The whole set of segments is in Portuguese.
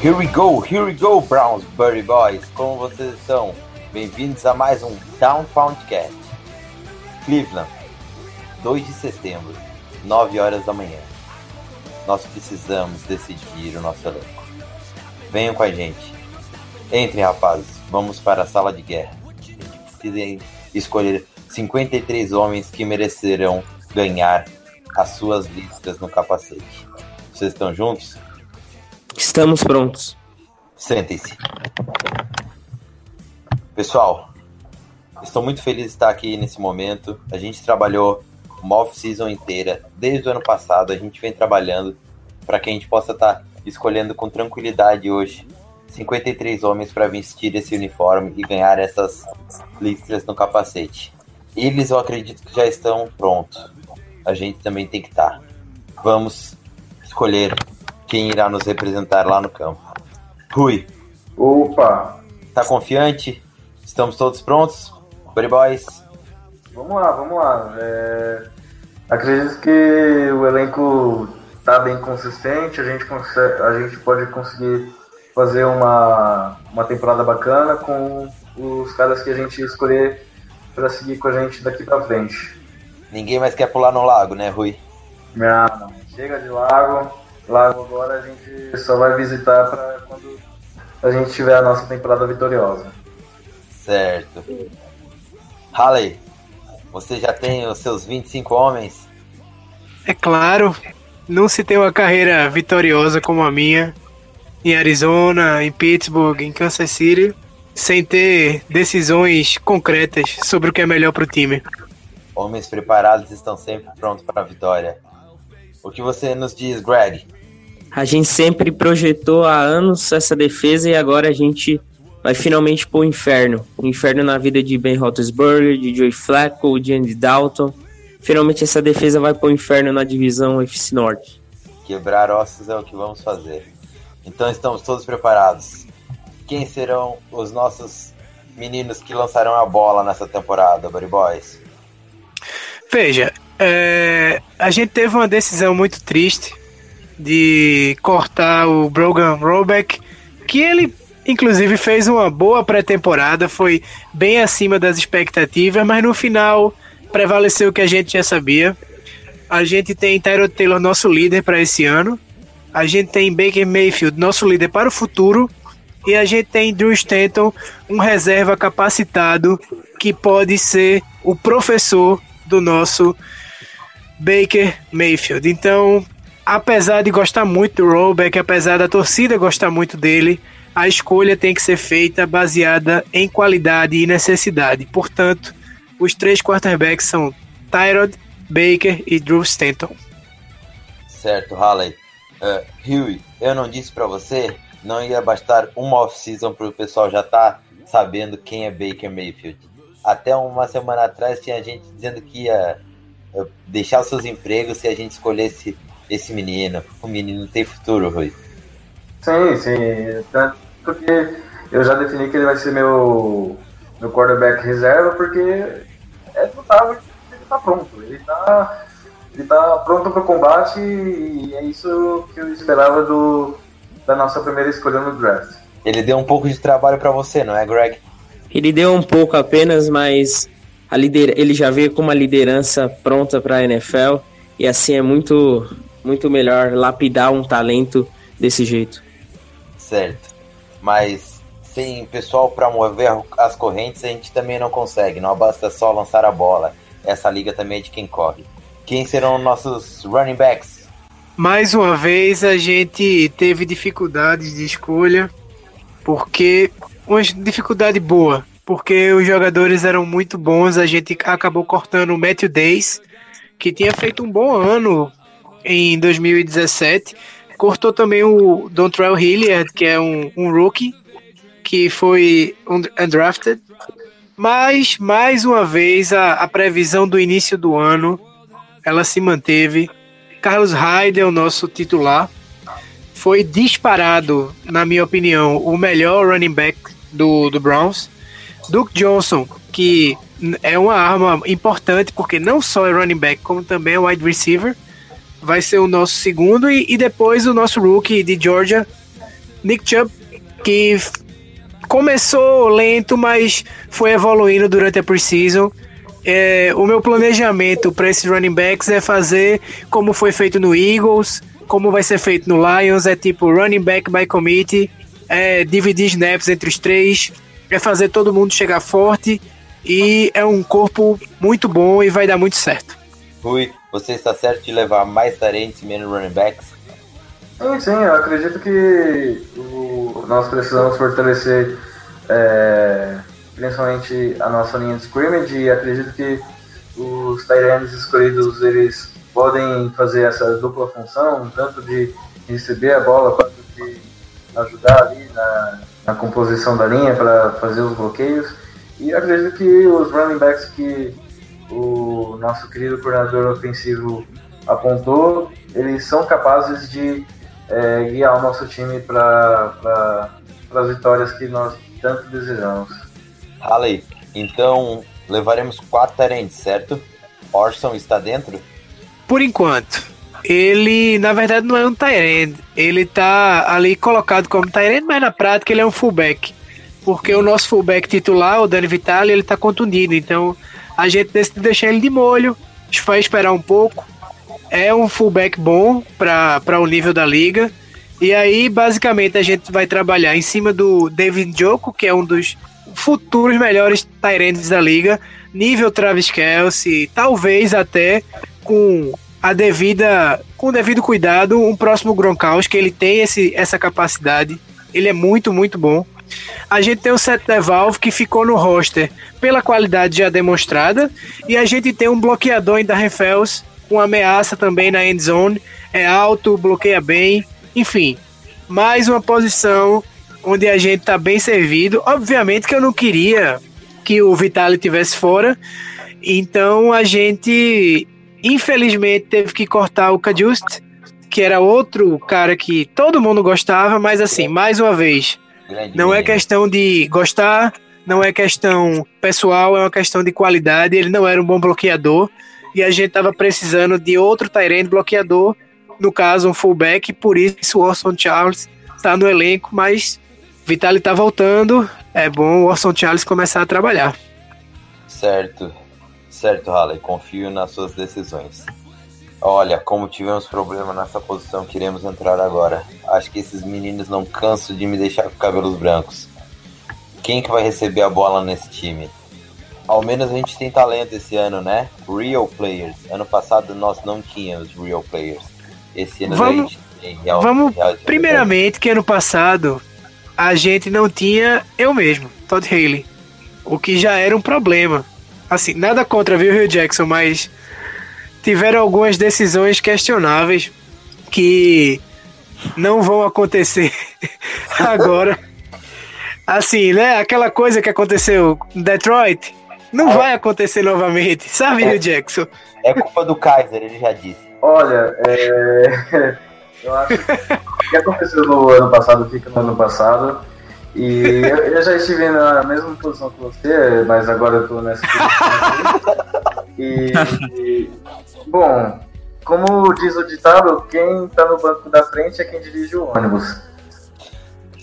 Here we go, here we go, Browns Buddy Boys. Como vocês estão? Bem-vindos a mais um Down Poundcast. Cleveland, 2 de setembro, 9 horas da manhã. Nós precisamos decidir o nosso elenco. Venham com a gente. Entrem, rapazes. Vamos para a sala de guerra. A gente precisa escolher 53 homens que merecerão ganhar as suas listas no capacete. Vocês estão juntos? Estamos prontos. Sentem-se. Pessoal, estou muito feliz de estar aqui nesse momento. A gente trabalhou uma off-season inteira, desde o ano passado. A gente vem trabalhando para que a gente possa estar escolhendo com tranquilidade hoje 53 homens para vestir esse uniforme e ganhar essas listras no capacete. Eles, eu acredito que já estão prontos. A gente também tem que estar. Vamos escolher quem irá nos representar lá no campo. Rui, Opa, Tá confiante? Estamos todos prontos? Buddy Boys? Vamos lá, vamos lá. É, acredito que o elenco tá bem consistente, a gente, consegue, a gente pode conseguir fazer uma, uma temporada bacana com os caras que a gente escolher para seguir com a gente daqui para frente. Ninguém mais quer pular no lago, né, Rui? Não, não. Chega de lago, lago agora a gente só vai visitar para quando a gente tiver a nossa temporada vitoriosa. Certo. Halley, você já tem os seus 25 homens? É claro, não se tem uma carreira vitoriosa como a minha em Arizona, em Pittsburgh, em Kansas City, sem ter decisões concretas sobre o que é melhor para o time. Homens preparados estão sempre prontos para a vitória. O que você nos diz, Greg? A gente sempre projetou há anos essa defesa e agora a gente vai finalmente pôr o inferno. O inferno na vida de Ben Roethlisberger, de Joey Flacco, de Andy Dalton. Finalmente essa defesa vai pôr o inferno na divisão FC Norte. Quebrar ossos é o que vamos fazer. Então estamos todos preparados. Quem serão os nossos meninos que lançarão a bola nessa temporada, Buddy Boys? Veja, é, a gente teve uma decisão muito triste de cortar o Brogan Robeck, que ele inclusive fez uma boa pré-temporada, foi bem acima das expectativas, mas no final prevaleceu o que a gente já sabia. A gente tem Tyrod Taylor, nosso líder para esse ano. A gente tem Baker Mayfield, nosso líder para o futuro. E a gente tem Drew Stanton, um reserva capacitado que pode ser o professor do nosso Baker Mayfield. Então, apesar de gostar muito do Rollback, apesar da torcida gostar muito dele, a escolha tem que ser feita baseada em qualidade e necessidade. Portanto, os três quarterbacks são Tyrod, Baker e Drew Stanton. Certo, Halley. Uh, Huey, eu não disse para você, não ia bastar uma off-season para o pessoal já tá sabendo quem é Baker Mayfield. Até uma semana atrás tinha gente dizendo que ia uh, deixar os seus empregos se a gente escolhesse esse menino. O menino tem futuro, Rui. Sim, sim. Tanto que eu já defini que ele vai ser meu, meu quarterback reserva, porque é notável que ele tá pronto. Ele tá, ele tá pronto para o combate e é isso que eu esperava do, da nossa primeira escolha no draft. Ele deu um pouco de trabalho para você, não é, Greg? Ele deu um pouco apenas, mas a lider... ele já veio com uma liderança pronta para a NFL e assim é muito, muito melhor lapidar um talento desse jeito. Certo. Mas sem pessoal para mover as correntes, a gente também não consegue. Não basta só lançar a bola. Essa liga também é de quem corre. Quem serão nossos running backs? Mais uma vez a gente teve dificuldades de escolha, porque uma dificuldade boa, porque os jogadores eram muito bons, a gente acabou cortando o Matthew Days, que tinha feito um bom ano em 2017. Cortou também o Dontrell Hilliard, que é um, um rookie, que foi undrafted. Mas, mais uma vez, a, a previsão do início do ano, ela se manteve. Carlos Hyde é o nosso titular. Foi disparado, na minha opinião, o melhor running back do, do Browns. Duke Johnson, que é uma arma importante, porque não só é running back, como também é wide receiver. Vai ser o nosso segundo. E, e depois o nosso rookie de Georgia, Nick Chubb, que começou lento, mas foi evoluindo durante a preseason. É, o meu planejamento para esses running backs é fazer como foi feito no Eagles, como vai ser feito no Lions, é tipo running back by committee, é dividir snaps entre os três, é fazer todo mundo chegar forte e é um corpo muito bom e vai dar muito certo. Rui, você está certo de levar mais tarentes e menos running backs? Sim, sim, eu acredito que o, nós precisamos fortalecer é, principalmente a nossa linha de scrimmage e acredito que os Tyrants escolhidos eles podem fazer essa dupla função, tanto de receber a bola quanto de ajudar ali na, na composição da linha para fazer os bloqueios. E acredito que os running backs que o nosso querido coordenador ofensivo apontou, eles são capazes de é, guiar o nosso time para as vitórias que nós tanto desejamos. Halley, então levaremos quatro tarentes, certo? Orson está dentro? Por enquanto. Ele, na verdade, não é um Tyrant. Ele tá ali colocado como Tyrant, mas na prática ele é um fullback. Porque o nosso fullback titular, o Dani Vitale, ele tá contundido. Então a gente decide deixar ele de molho. Vai esperar um pouco. É um fullback bom para o nível da liga. E aí, basicamente, a gente vai trabalhar em cima do David Joko, que é um dos futuros melhores Tyrants da liga, nível Travis Kelsey, talvez até com a devida, com o devido cuidado, um próximo Gronkowski, ele tem esse, essa capacidade, ele é muito, muito bom. A gente tem o Seth DeValve que ficou no roster pela qualidade já demonstrada, e a gente tem um bloqueador em Darren Fells, com ameaça também na end zone, é alto, bloqueia bem, enfim, mais uma posição onde a gente tá bem servido. Obviamente que eu não queria que o Vitali tivesse fora, então a gente infelizmente teve que cortar o Kajust, que era outro cara que todo mundo gostava, mas assim, mais uma vez, Grande não é menino. questão de gostar, não é questão pessoal, é uma questão de qualidade. Ele não era um bom bloqueador e a gente tava precisando de outro Tyrant bloqueador, no caso um fullback, por isso o Orson Charles tá no elenco, mas Vitali tá voltando, é bom o Orson Charles começar a trabalhar. Certo, certo, Halley, confio nas suas decisões. Olha, como tivemos problema nessa posição, queremos entrar agora. Acho que esses meninos não cansam de me deixar com cabelos brancos. Quem que vai receber a bola nesse time? Ao menos a gente tem talento esse ano, né? Real players. Ano passado nós não tínhamos real players. Esse ano Vamos- a gente tem real, Vamos, real- primeiramente, que ano passado a gente não tinha eu mesmo, Todd Haley, o que já era um problema. Assim, nada contra, viu, Rio Jackson, mas tiveram algumas decisões questionáveis que não vão acontecer agora. Assim, né? Aquela coisa que aconteceu em Detroit não vai acontecer novamente, sabe, Rio Jackson? É culpa do Kaiser, ele já disse. Olha, é, eu acho que o que aconteceu no ano passado fica no ano passado. E eu, eu já estive na mesma posição que você, mas agora eu tô nessa posição. E, e, bom, como diz o ditado, quem tá no banco da frente é quem dirige o ônibus.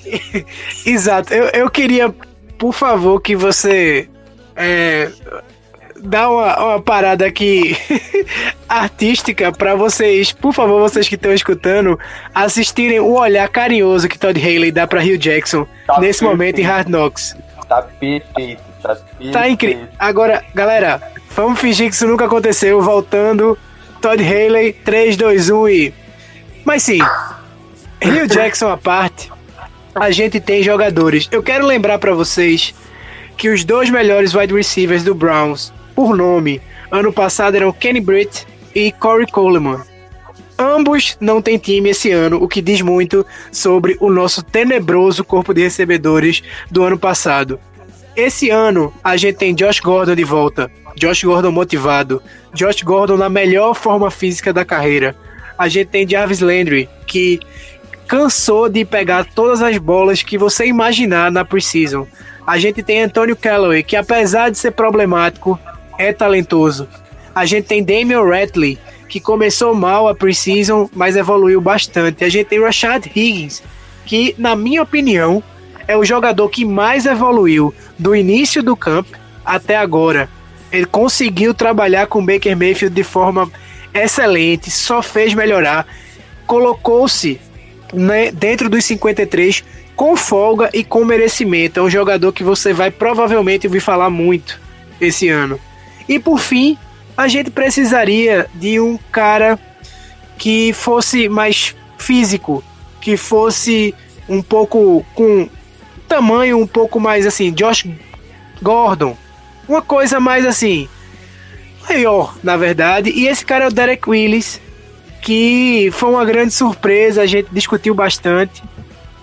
Exato. Eu, eu queria, por favor, que você é, dá uma, uma parada aqui artística para vocês, por favor, vocês que estão escutando, assistirem o olhar carinhoso que Todd Haley dá para Rio Jackson Tá nesse perfeito. momento em Hard Knocks. Tá perfeito, tá perfeito. Tá incrível. Agora, galera, vamos fingir que isso nunca aconteceu, voltando Todd Haley, 3, 2, 1 e. Mas sim, Rio Jackson à parte, a gente tem jogadores. Eu quero lembrar para vocês que os dois melhores wide receivers do Browns, por nome, ano passado eram Kenny Britt e Corey Coleman. Ambos não têm time esse ano, o que diz muito sobre o nosso tenebroso corpo de recebedores do ano passado. Esse ano a gente tem Josh Gordon de volta, Josh Gordon motivado, Josh Gordon na melhor forma física da carreira. A gente tem Jarvis Landry, que cansou de pegar todas as bolas que você imaginar na preseason. A gente tem Antonio Callaway, que apesar de ser problemático, é talentoso. A gente tem Damian Ratley, que começou mal a preseason, mas evoluiu bastante. A gente tem Rashad Higgins, que, na minha opinião, é o jogador que mais evoluiu do início do campo até agora. Ele conseguiu trabalhar com Baker Mayfield de forma excelente, só fez melhorar, colocou-se né, dentro dos 53 com folga e com merecimento. É um jogador que você vai provavelmente ouvir falar muito esse ano. E por fim, a gente precisaria de um cara que fosse mais físico, que fosse um pouco com tamanho um pouco mais assim, Josh Gordon, uma coisa mais assim, maior, na verdade. E esse cara é o Derek Willis, que foi uma grande surpresa, a gente discutiu bastante,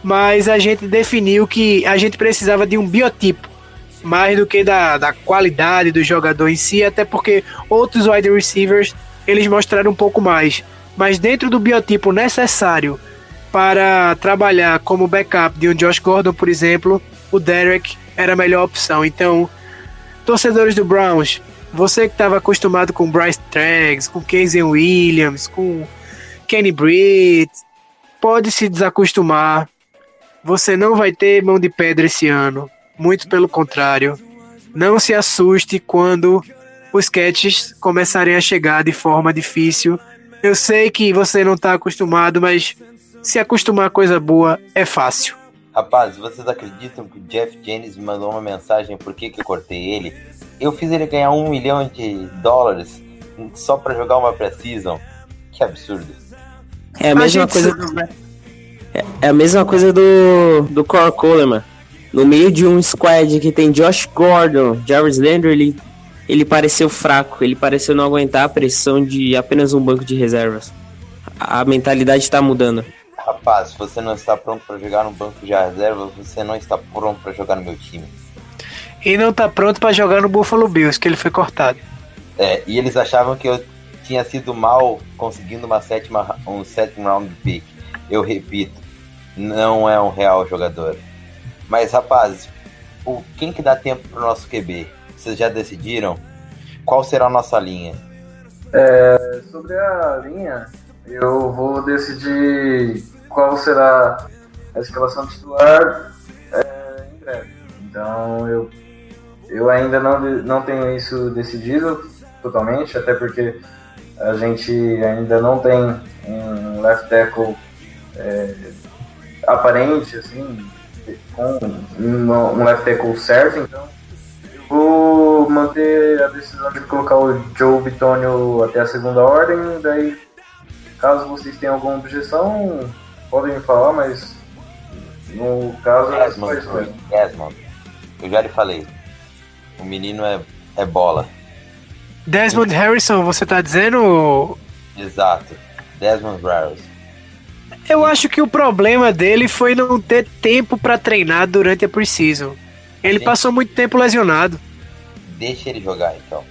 mas a gente definiu que a gente precisava de um biotipo mais do que da, da qualidade do jogador em si, até porque outros wide receivers eles mostraram um pouco mais. Mas dentro do biotipo necessário para trabalhar como backup de um Josh Gordon, por exemplo, o Derek era a melhor opção. Então, torcedores do Browns, você que estava acostumado com Bryce Treggs, com Casey Williams, com Kenny Britt, pode se desacostumar. Você não vai ter mão de pedra esse ano. Muito pelo contrário. Não se assuste quando os catches começarem a chegar de forma difícil. Eu sei que você não está acostumado, mas se acostumar a coisa boa é fácil. Rapaz, vocês acreditam que o Jeff Jennings me mandou uma mensagem por que, que eu cortei ele? Eu fiz ele ganhar um milhão de dólares só para jogar uma pré-season. Que absurdo. É a mesma coisa do... É, é a mesma coisa do, do Core Coleman. No meio de um squad que tem Josh Gordon, Jarvis Landry, ele, ele pareceu fraco. Ele pareceu não aguentar a pressão de apenas um banco de reservas. A, a mentalidade está mudando. Rapaz, se você não está pronto para jogar no banco de reservas, você não está pronto para jogar no meu time. E não está pronto para jogar no Buffalo Bills, que ele foi cortado. É, e eles achavam que eu tinha sido mal conseguindo uma sétima, um sétimo round pick. Eu repito, não é um real jogador. Mas, rapazes, o, quem que dá tempo pro nosso QB? Vocês já decidiram? Qual será a nossa linha? É, sobre a linha, eu vou decidir qual será a escalação titular é, em breve. Então, eu, eu ainda não, não tenho isso decidido totalmente, até porque a gente ainda não tem um left tackle é, aparente, assim, com um left tackle certo, então eu vou manter a decisão de colocar o Joe Bitonio até a segunda ordem, daí caso vocês tenham alguma objeção, podem me falar, mas no caso é só isso Desmond. Eu já lhe falei. O menino é, é bola. Desmond Harrison, você tá dizendo? Exato. Desmond Harrison. Eu acho que o problema dele foi não ter tempo para treinar durante a preseason. Ele Sim. passou muito tempo lesionado. Deixa ele jogar então.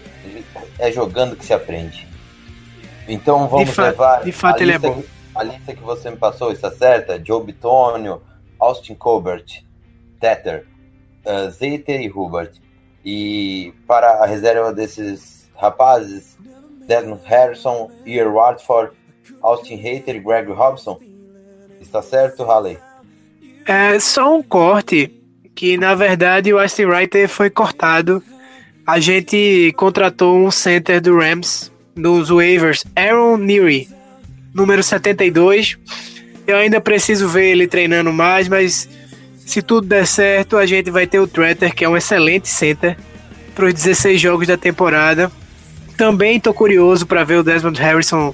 É jogando que se aprende. Então vamos de levar. De fato, ele é lista, é bom. A lista que você me passou está certa? Joe Bitonio, Austin Colbert, Tether, uh, Zeiter e Hubert. E para a reserva desses rapazes, Desmond Harrison, Ian Watford, Austin Hater e Greg Robson. Está certo, Halley? É só um corte que na verdade o Austin Writer foi cortado. A gente contratou um center do Rams nos waivers, Aaron Neary, número 72. Eu ainda preciso ver ele treinando mais, mas se tudo der certo, a gente vai ter o Tretter, que é um excelente center, para os 16 jogos da temporada. também tô curioso para ver o Desmond Harrison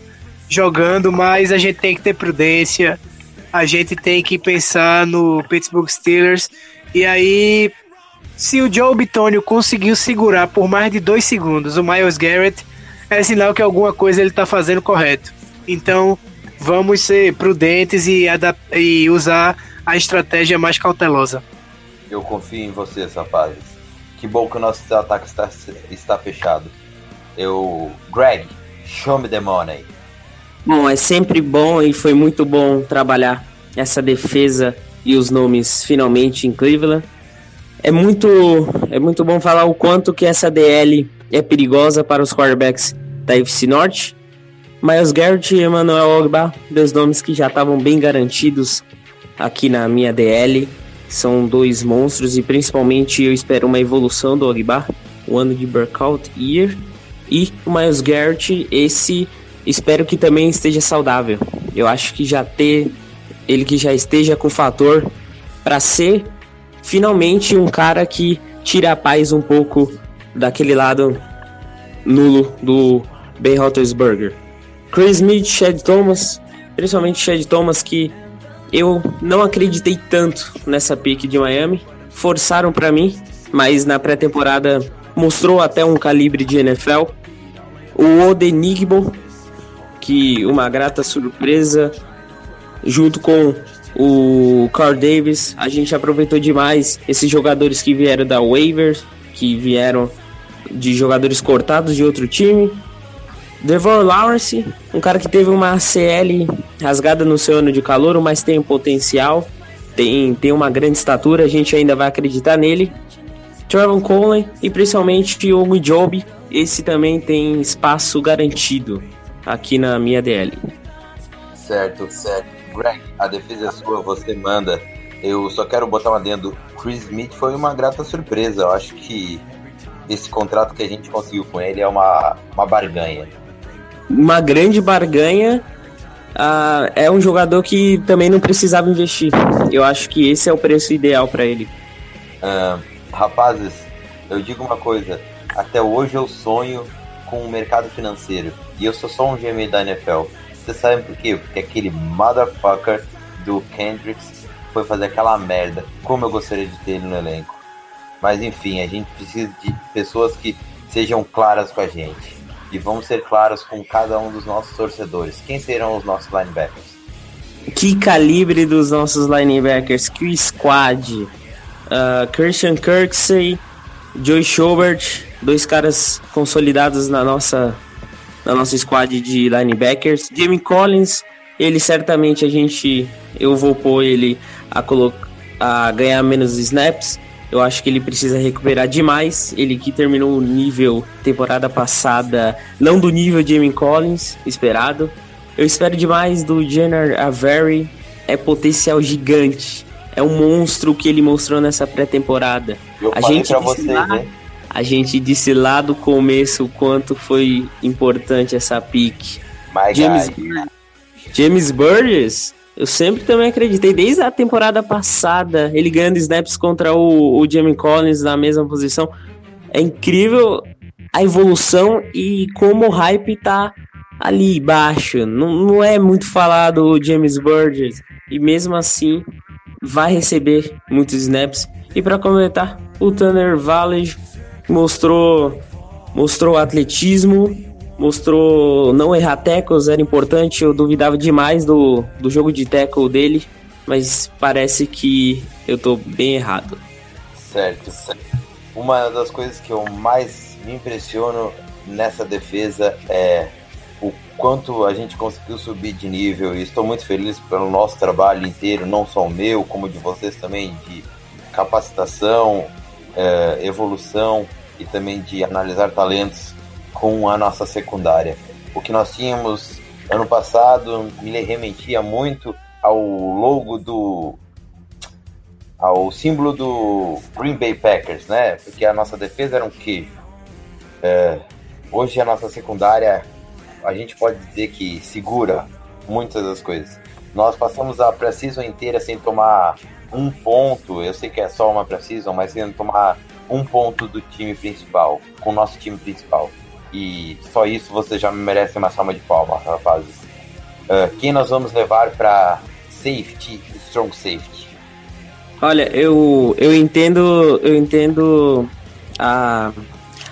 jogando, mas a gente tem que ter prudência. A gente tem que pensar no Pittsburgh Steelers. E aí, se o Joe Bitonio conseguiu segurar por mais de dois segundos o Miles Garrett, é sinal que alguma coisa ele está fazendo correto. Então, vamos ser prudentes e, e usar a estratégia mais cautelosa. Eu confio em vocês, rapazes. Que bom que o nosso ataque está, está fechado. Eu. Greg, show me the money. Bom, é sempre bom e foi muito bom trabalhar essa defesa e os nomes finalmente em Cleveland. É muito, é muito bom falar o quanto que essa DL é perigosa para os quarterbacks da FC Norte. Miles Garrett e Emmanuel Ogba, dois nomes que já estavam bem garantidos aqui na minha DL. São dois monstros e principalmente eu espero uma evolução do Ogba, o ano de breakout year. E o Miles Garrett, esse espero que também esteja saudável. Eu acho que já ter ele que já esteja com fator para ser finalmente um cara que tira a paz um pouco daquele lado nulo do Ben Roethlisberger. Chris Smith, Chad Thomas, principalmente Chad Thomas que eu não acreditei tanto nessa pick de Miami, forçaram para mim, mas na pré-temporada mostrou até um calibre de NFL. O Odenigbo, que uma grata surpresa, junto com o Carl Davis, a gente aproveitou demais esses jogadores que vieram da waivers, que vieram de jogadores cortados de outro time. Devon Lawrence, um cara que teve uma CL rasgada no seu ano de calor, mas tem potencial, tem, tem uma grande estatura, a gente ainda vai acreditar nele. Trevor Conley e principalmente o Job, esse também tem espaço garantido aqui na minha DL. Certo, certo. Greg, a defesa é sua, você manda. Eu só quero botar um adendo. Chris Smith foi uma grata surpresa. Eu acho que esse contrato que a gente conseguiu com ele é uma, uma barganha. Uma grande barganha. Uh, é um jogador que também não precisava investir. Eu acho que esse é o preço ideal para ele. Uh, rapazes, eu digo uma coisa. Até hoje eu sonho com o mercado financeiro. E eu sou só um GM da NFL. Vocês sabem por quê? Porque aquele motherfucker do Kendricks foi fazer aquela merda. Como eu gostaria de ter ele no elenco. Mas enfim, a gente precisa de pessoas que sejam claras com a gente. E vamos ser claros com cada um dos nossos torcedores. Quem serão os nossos linebackers? Que calibre dos nossos linebackers, que squad. Uh, Christian Kirksey, Joey Schobert, dois caras consolidados na nossa na nossa squad de linebackers. Jamie Collins, ele certamente a gente eu vou pôr ele a a ganhar menos snaps. Eu acho que ele precisa recuperar demais. Ele que terminou o nível temporada passada, não do nível de Jamie Collins esperado. Eu espero demais do Jenner Avery. É potencial gigante. É um monstro que ele mostrou nessa pré-temporada. A gente pra você, lá, né? A gente disse lá do começo o quanto foi importante essa pick. James, James Burgess, eu sempre também acreditei, desde a temporada passada, ele ganhando snaps contra o, o Jamie Collins na mesma posição. É incrível a evolução e como o hype tá ali baixo. Não, não é muito falado o James Burgess. E mesmo assim, vai receber muitos snaps. E para completar, o Tanner Valley mostrou mostrou atletismo, mostrou não errar tackles, era importante, eu duvidava demais do, do jogo de tackle dele, mas parece que eu tô bem errado. Certo, certo. Uma das coisas que eu mais me impressiono nessa defesa é o quanto a gente conseguiu subir de nível e estou muito feliz pelo nosso trabalho inteiro, não só o meu, como de vocês também, de capacitação, é, evolução e também de analisar talentos com a nossa secundária. O que nós tínhamos ano passado me remetia muito ao logo do ao símbolo do Green Bay Packers, né? Porque a nossa defesa era um queijo. É, hoje a nossa secundária a gente pode dizer que segura muitas das coisas. Nós passamos a pré-season inteira sem tomar um ponto. Eu sei que é só uma pré-season, mas sem tomar um ponto do time principal, com o nosso time principal. E só isso você já merece uma salva de palmas, rapazes. Uh, quem nós vamos levar para safety, strong safety? Olha, eu, eu entendo, eu entendo a,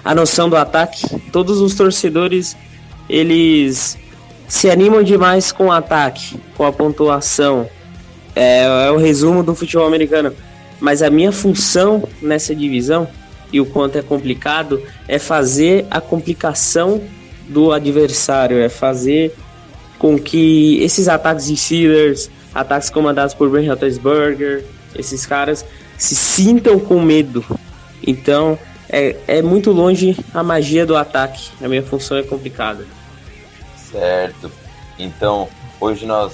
a noção do ataque. Todos os torcedores, eles se animam demais com o ataque, com a pontuação. É, é o resumo do futebol americano. Mas a minha função nessa divisão e o quanto é complicado é fazer a complicação do adversário, é fazer com que esses ataques de Steelers, ataques comandados por Ben Roethlisberger, esses caras se sintam com medo. Então é, é muito longe a magia do ataque. A minha função é complicada. Certo. Então hoje nós,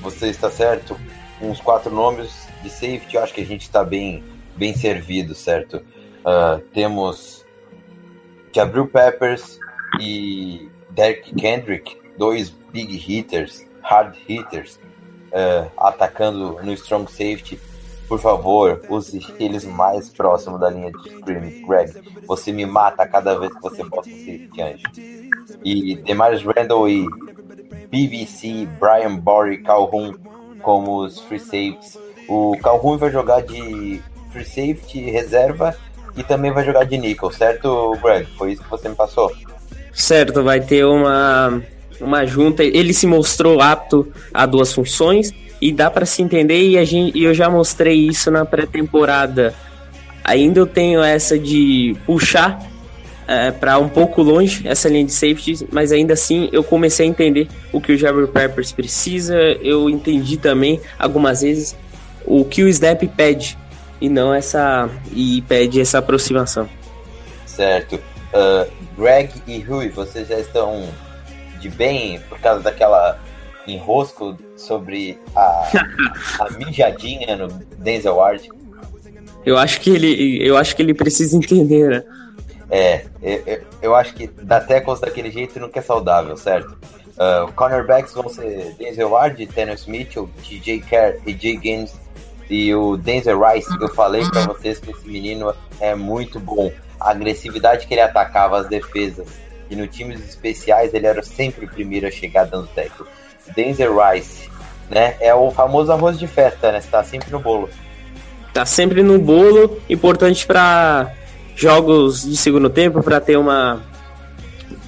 você está certo, uns quatro nomes de safety, eu acho que a gente está bem, bem servido, certo? Uh, temos Jabril Peppers e Derek Kendrick, dois big hitters, hard hitters, uh, atacando no strong safety. Por favor, use eles mais próximo da linha de screaming. Greg, você me mata cada vez que você bota um safety anjo. E Demarius Randall e BBC, Brian Borey, Calhoun como os free safeties. O Calhoun vai jogar de free safety reserva e também vai jogar de nickel, certo, Greg? Foi isso que você me passou? Certo, vai ter uma, uma junta. Ele se mostrou apto a duas funções e dá para se entender. E a gente, eu já mostrei isso na pré-temporada. Ainda eu tenho essa de puxar é, para um pouco longe essa linha de safety, mas ainda assim eu comecei a entender o que o Jabber Peppers precisa. Eu entendi também algumas vezes o que o Snap pede e não essa e pede essa aproximação. Certo. Uh, Greg e Rui, vocês já estão de bem por causa daquela enrosco sobre a, a mijadinha no Denzel Ward? Eu acho que ele, eu acho que ele precisa entender, né? É, eu, eu acho que dar tackles daquele jeito nunca é saudável, certo? Uh, cornerbacks vão ser Denzel Ward, Tennis Mitchell, TJ Kerr e Jay Gaines e o Denzel Rice, eu falei para vocês que esse menino é muito bom. A agressividade que ele atacava as defesas. E no times especiais ele era sempre o primeiro a chegar dando tackle. Denzel Rice, né? É o famoso arroz de festa, né? Está sempre no bolo. Tá sempre no bolo, importante para jogos de segundo tempo, para ter uma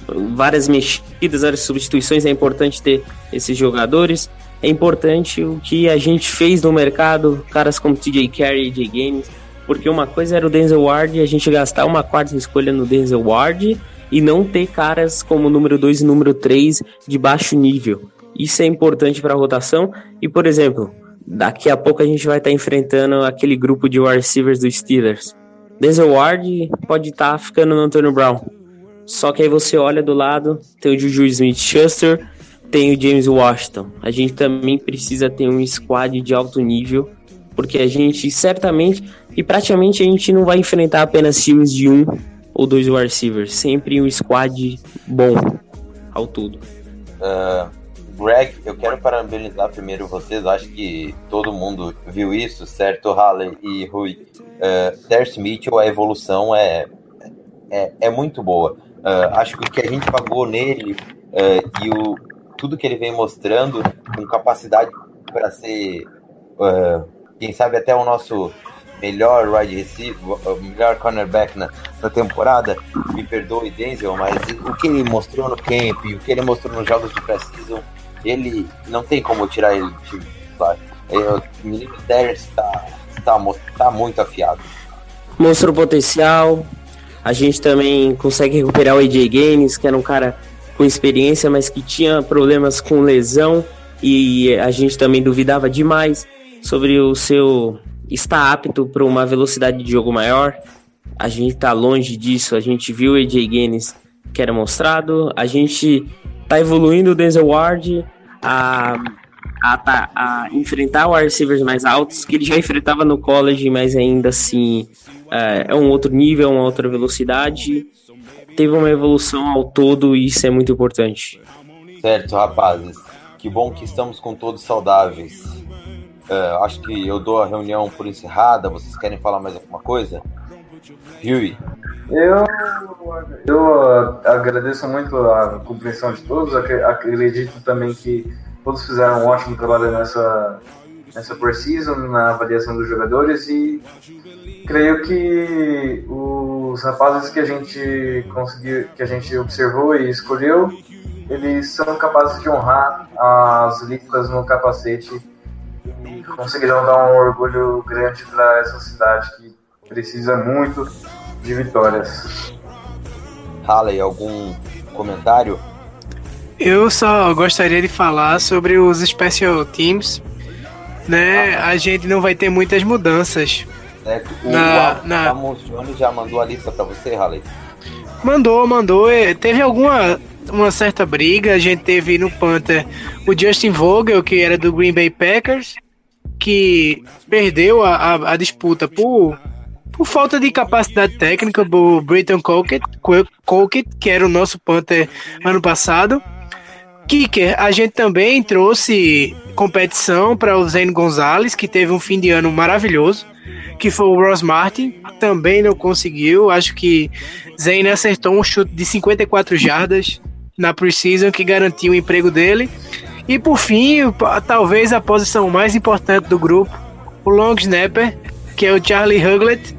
várias mexidas, várias substituições, é importante ter esses jogadores é importante o que a gente fez no mercado, caras como TJ Carey Jay Gaines, porque uma coisa era o Denzel Ward e a gente gastar uma quarta escolha no Denzel Ward e não ter caras como número 2 e número 3 de baixo nível. Isso é importante para a rotação e, por exemplo, daqui a pouco a gente vai estar tá enfrentando aquele grupo de wide receivers dos Steelers. Denzel Ward pode estar tá ficando no Antonio Brown. Só que aí você olha do lado, tem o Juju Smith-Schuster, tem o James Washington. A gente também precisa ter um squad de alto nível, porque a gente certamente e praticamente a gente não vai enfrentar apenas times de um ou dois wide receivers, sempre um squad bom ao todo. Uh, Greg, eu quero parabenizar primeiro vocês, acho que todo mundo viu isso, certo, Halley e Rui? Uh, Terce Mitchell, a evolução é, é, é muito boa. Uh, acho que o que a gente pagou nele uh, e o, tudo que ele vem mostrando, com capacidade para ser, uh, quem sabe, até o nosso melhor wide receiver, melhor cornerback na, na temporada, me perdoe, Denzel, mas o que ele mostrou no camp, o que ele mostrou nos jogos de pré-season, ele não tem como tirar ele do time. Claro. O menino Terrence está tá, tá muito afiado. Mostrou potencial. A gente também consegue recuperar o AJ Gaines, que era um cara com experiência, mas que tinha problemas com lesão e a gente também duvidava demais sobre o seu estar apto para uma velocidade de jogo maior. A gente está longe disso, a gente viu o AJ Gaines que era mostrado, a gente está evoluindo o Denzel Ward a, a, a enfrentar wide receivers mais altos, que ele já enfrentava no college, mas ainda assim é, é um outro nível, uma outra velocidade teve uma evolução ao todo e isso é muito importante. Certo, rapazes. Que bom que estamos com todos saudáveis. Uh, acho que eu dou a reunião por encerrada. Vocês querem falar mais alguma coisa? Huey. Eu, eu agradeço muito a compreensão de todos. Acredito também que todos fizeram um ótimo trabalho nessa, nessa preseason, na avaliação dos jogadores e creio que os rapazes que a gente conseguiu, que a gente observou e escolheu, eles são capazes de honrar as listas no capacete e conseguirão dar um orgulho grande para essa cidade que precisa muito de vitórias. Halley, algum comentário? Eu só gostaria de falar sobre os Special Teams. Né? Ah. A gente não vai ter muitas mudanças. É, o na, na... já mandou a lista para você, Halley? Mandou, mandou. É, teve alguma uma certa briga. A gente teve no Panther o Justin Vogel, que era do Green Bay Packers, que perdeu a, a, a disputa por por falta de capacidade técnica do Britton Colquitt, Colquitt, que era o nosso Panther ano passado. Kicker, a gente também trouxe competição para o Zane Gonzalez, que teve um fim de ano maravilhoso, que foi o Ross Martin, também não conseguiu. Acho que Zane acertou um chute de 54 jardas na preseason que garantiu o emprego dele. E por fim, talvez a posição mais importante do grupo, o long snapper, que é o Charlie Huglett,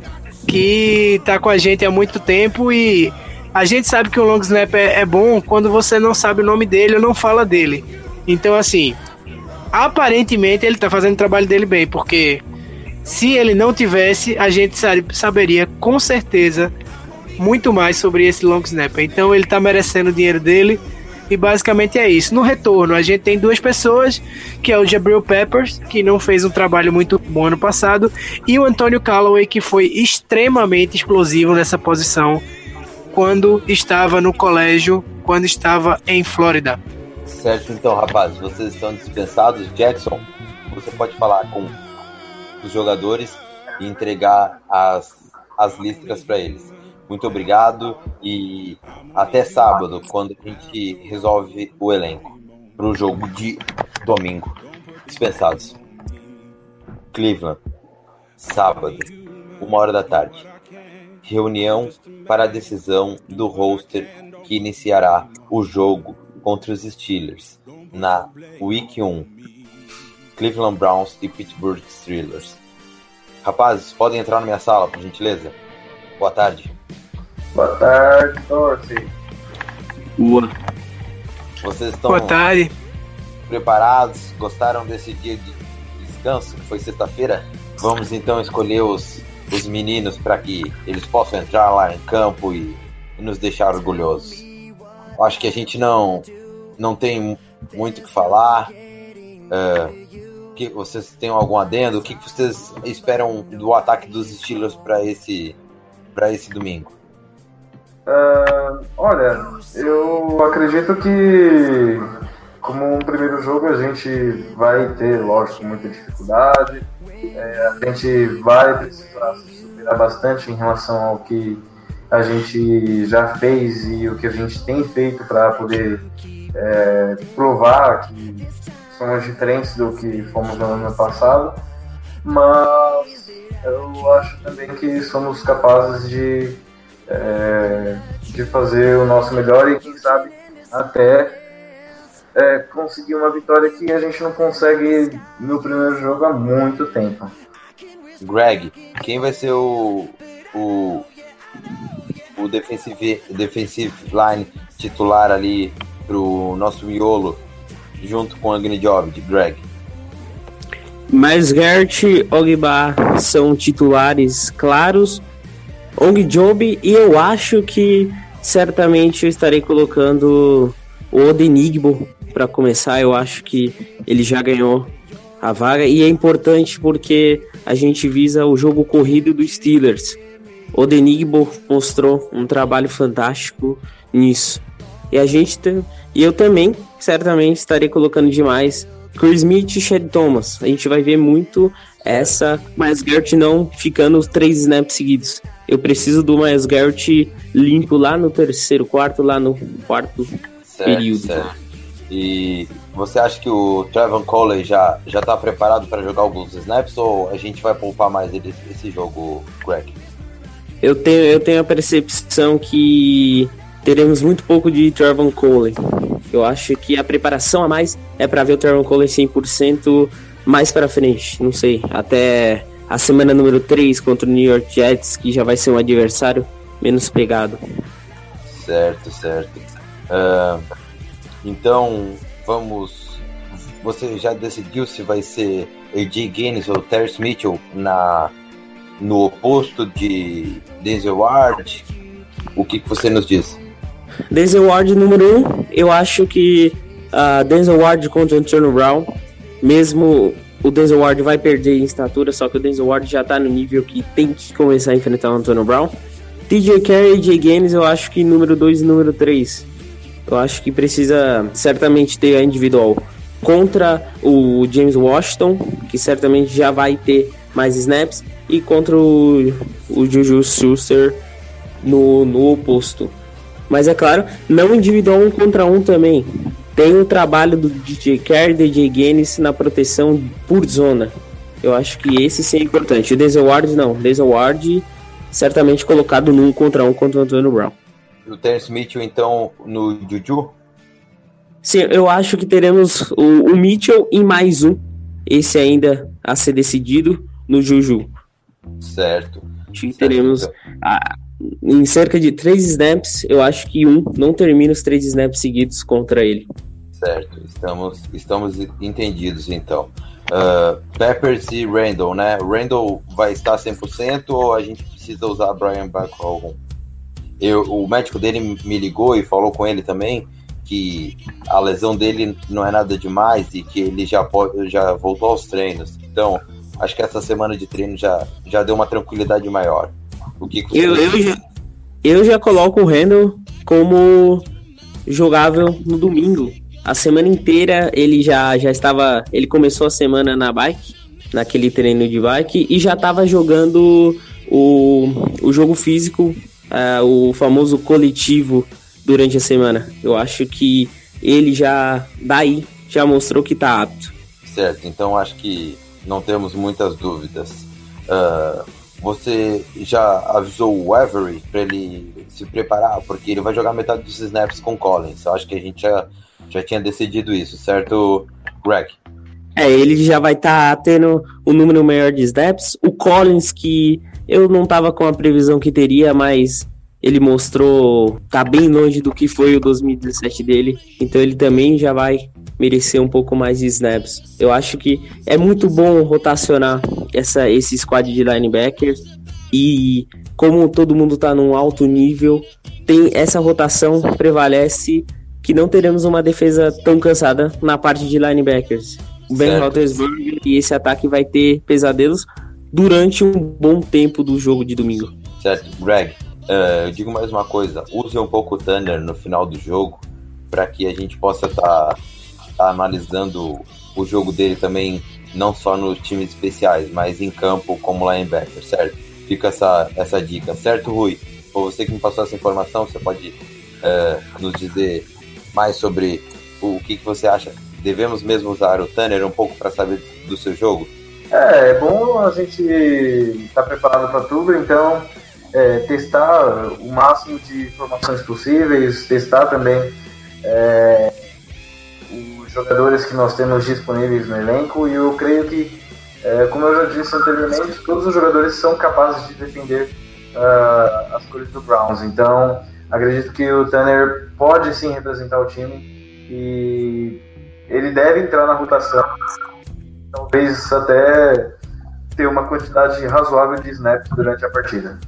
que tá com a gente há muito tempo e a gente sabe que o long snapper é, é bom quando você não sabe o nome dele ou não fala dele. Então, assim, aparentemente ele tá fazendo o trabalho dele bem, porque se ele não tivesse, a gente saberia com certeza muito mais sobre esse long snapper. Então ele tá merecendo o dinheiro dele e basicamente é isso. No retorno, a gente tem duas pessoas, que é o Jabril Peppers, que não fez um trabalho muito bom ano passado, e o Antônio Callaway, que foi extremamente explosivo nessa posição quando estava no colégio, quando estava em Flórida. Certo, então, rapazes, vocês estão dispensados. Jackson, você pode falar com os jogadores e entregar as, as listas para eles. Muito obrigado e até sábado, quando a gente resolve o elenco para o jogo de domingo. Dispensados. Cleveland, sábado, uma hora da tarde. Reunião para a decisão do roster que iniciará o jogo contra os Steelers na Week 1. Cleveland Browns e Pittsburgh Steelers. Rapazes, podem entrar na minha sala, por gentileza? Boa tarde. Boa tarde, Torce. Boa. Vocês estão Boa tarde. preparados? Gostaram desse dia de descanso, que foi sexta-feira? Vamos então escolher os, os meninos para que eles possam entrar lá em campo e, e nos deixar orgulhosos. Acho que a gente não, não tem muito o que falar. Uh, que vocês têm algum adendo? O que vocês esperam do ataque dos Steelers para esse, esse domingo? Uh, olha, eu acredito que como um primeiro jogo a gente vai ter, lógico, muita dificuldade. É, a gente vai precisar se superar bastante em relação ao que a gente já fez e o que a gente tem feito para poder é, provar que somos diferentes do que fomos no ano passado. Mas eu acho também que somos capazes de é, de fazer o nosso melhor e quem sabe até é, conseguir uma vitória que a gente não consegue no primeiro jogo há muito tempo. Greg, quem vai ser o, o, o defensive, defensive line titular ali pro nosso miolo junto com Agni Job, Greg? Mas Gert e Ogba são titulares claros Ong Job e eu acho que certamente eu estarei colocando o Odenigbo para começar. Eu acho que ele já ganhou a vaga e é importante porque a gente visa o jogo corrido dos Steelers. O Denigbo mostrou um trabalho fantástico nisso. E a gente e eu também certamente estarei colocando demais Chris Smith e Shed Thomas. A gente vai ver muito essa, mas Gert não ficando três snaps seguidos. Eu preciso do Miles Garrett limpo lá no terceiro quarto, lá no quarto certo, período. Certo. E você acha que o Trevor Coley já, já tá preparado para jogar alguns snaps ou a gente vai poupar mais ele esse jogo, Greg? eu tenho, eu tenho a percepção que teremos muito pouco de Trevor Cole. Eu acho que a preparação a mais é para ver o Trevor Cole 100% mais para frente. Não sei, até a semana número 3 contra o New York Jets, que já vai ser um adversário menos pegado. Certo, certo. Uh, então, vamos. Você já decidiu se vai ser AJ Gaines ou Terrence Mitchell na, no oposto de Denzel Ward? O que, que você nos diz? Denzel Ward número 1, um, eu acho que uh, Denzel Ward contra Antonio Brown, mesmo o Denzel Ward vai perder em estatura, só que o Denzel Ward já tá no nível que tem que começar a enfrentar o Antonio Brown. TJ Carey e Jay Gaines, eu acho que número 2 e número 3. Eu acho que precisa certamente ter a individual contra o James Washington, que certamente já vai ter mais snaps, e contra o, o Juju Schuster no, no oposto. Mas é claro, não individual um contra um também. Tem o trabalho do DJ Carey e DJ Gaines na proteção por zona. Eu acho que esse sim é importante. O Denzel Ward não. O Denzel Ward certamente colocado num contra um contra o Antonio Brown. O Terence Mitchell, então, no Juju? Sim, eu acho que teremos o, o Mitchell e mais um. Esse ainda a ser decidido no Juju. Certo. Acho que teremos então. a, em cerca de três snaps, eu acho que um não termina os três snaps seguidos contra ele. Certo, estamos, estamos entendidos então. Uh, Peppers e Randall, né? Randall vai estar 100% ou a gente precisa usar Brian Bacall? Eu, o médico dele me ligou e falou com ele também que a lesão dele não é nada demais e que ele já, pode, já voltou aos treinos. Então, acho que essa semana de treino já, já deu uma tranquilidade maior. O que, eu, eu, já, eu já coloco o Randall como jogável no domingo. A semana inteira ele já, já estava. Ele começou a semana na bike, naquele treino de bike, e já estava jogando o, o jogo físico, uh, o famoso coletivo durante a semana. Eu acho que ele já, daí, já mostrou que está apto. Certo, então acho que não temos muitas dúvidas. Uh, você já avisou o Avery para ele se preparar? Porque ele vai jogar metade dos snaps com Collins. Eu acho que a gente já já tinha decidido isso, certo, Greg? É, ele já vai estar tá tendo o um número maior de snaps. O Collins, que eu não estava com a previsão que teria, mas ele mostrou tá bem longe do que foi o 2017 dele, então ele também já vai merecer um pouco mais de snaps. Eu acho que é muito bom rotacionar essa, esse squad de linebackers e como todo mundo está num alto nível, tem essa rotação prevalece que não teremos uma defesa tão cansada na parte de linebackers. O Ben Roethlisberger e esse ataque vai ter pesadelos durante um bom tempo do jogo de domingo. Certo, Greg, uh, eu digo mais uma coisa: use um pouco o Thunder no final do jogo para que a gente possa estar tá, tá analisando o jogo dele também, não só nos times especiais, mas em campo como linebacker, certo? Fica essa, essa dica, certo, Rui? Ou você que me passou essa informação, você pode uh, nos dizer mais sobre o que, que você acha. Devemos mesmo usar o Tanner um pouco para saber do seu jogo? É, é bom a gente estar tá preparado para tudo, então é, testar o máximo de informações possíveis, testar também é, os jogadores que nós temos disponíveis no elenco e eu creio que, é, como eu já disse anteriormente, todos os jogadores são capazes de defender uh, as cores do Browns. Então, acredito que o Tanner pode sim representar o time e ele deve entrar na rotação, talvez até ter uma quantidade razoável de snaps durante a partida.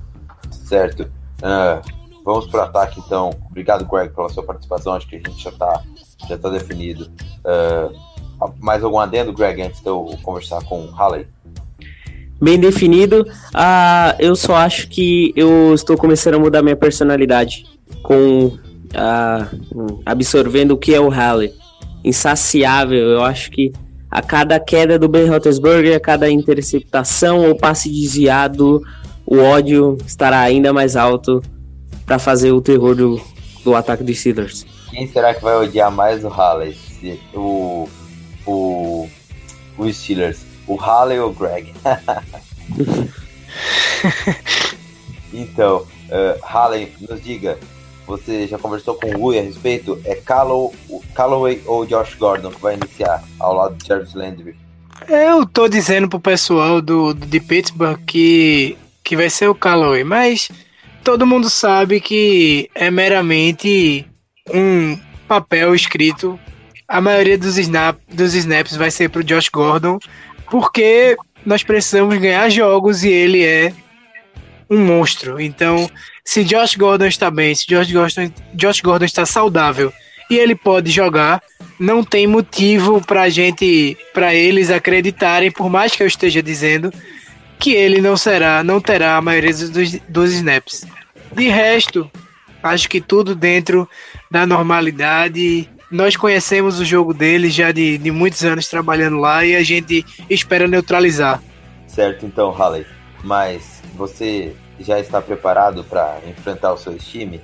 Certo. Uh, vamos para o ataque então. Obrigado, Greg, pela sua participação. Acho que a gente já está já tá definido. Uh, mais algum adendo, Greg, antes de eu conversar com o Halley? bem definido. Ah, eu só acho que eu estou começando a mudar minha personalidade com ah, absorvendo o que é o Halle. Insaciável, eu acho que a cada queda do Ben Roethlisberger, a cada interceptação ou passe desviado, o ódio estará ainda mais alto para fazer o terror do, do ataque dos Steelers. Quem será que vai odiar mais o Halley? O, o, o Steelers? O Halley ou o Greg? Então, uh, Hallen, nos diga, você já conversou com o Ui a respeito? É Callow, Calloway ou Josh Gordon que vai iniciar ao lado de Jarvis Landry? Eu tô dizendo pro pessoal do, do, de Pittsburgh que, que vai ser o Calloway, mas todo mundo sabe que é meramente um papel escrito. A maioria dos, snap, dos snaps vai ser pro Josh Gordon, porque nós precisamos ganhar jogos e ele é um monstro. Então, se Josh Gordon está bem, se Josh Gordon, Josh Gordon está saudável e ele pode jogar, não tem motivo para gente, para eles acreditarem, por mais que eu esteja dizendo que ele não será, não terá a maioria dos, dos snaps. De resto, acho que tudo dentro da normalidade. Nós conhecemos o jogo dele já de, de muitos anos trabalhando lá e a gente espera neutralizar. Certo, então, Halley. Mas você já está preparado para enfrentar o seu time?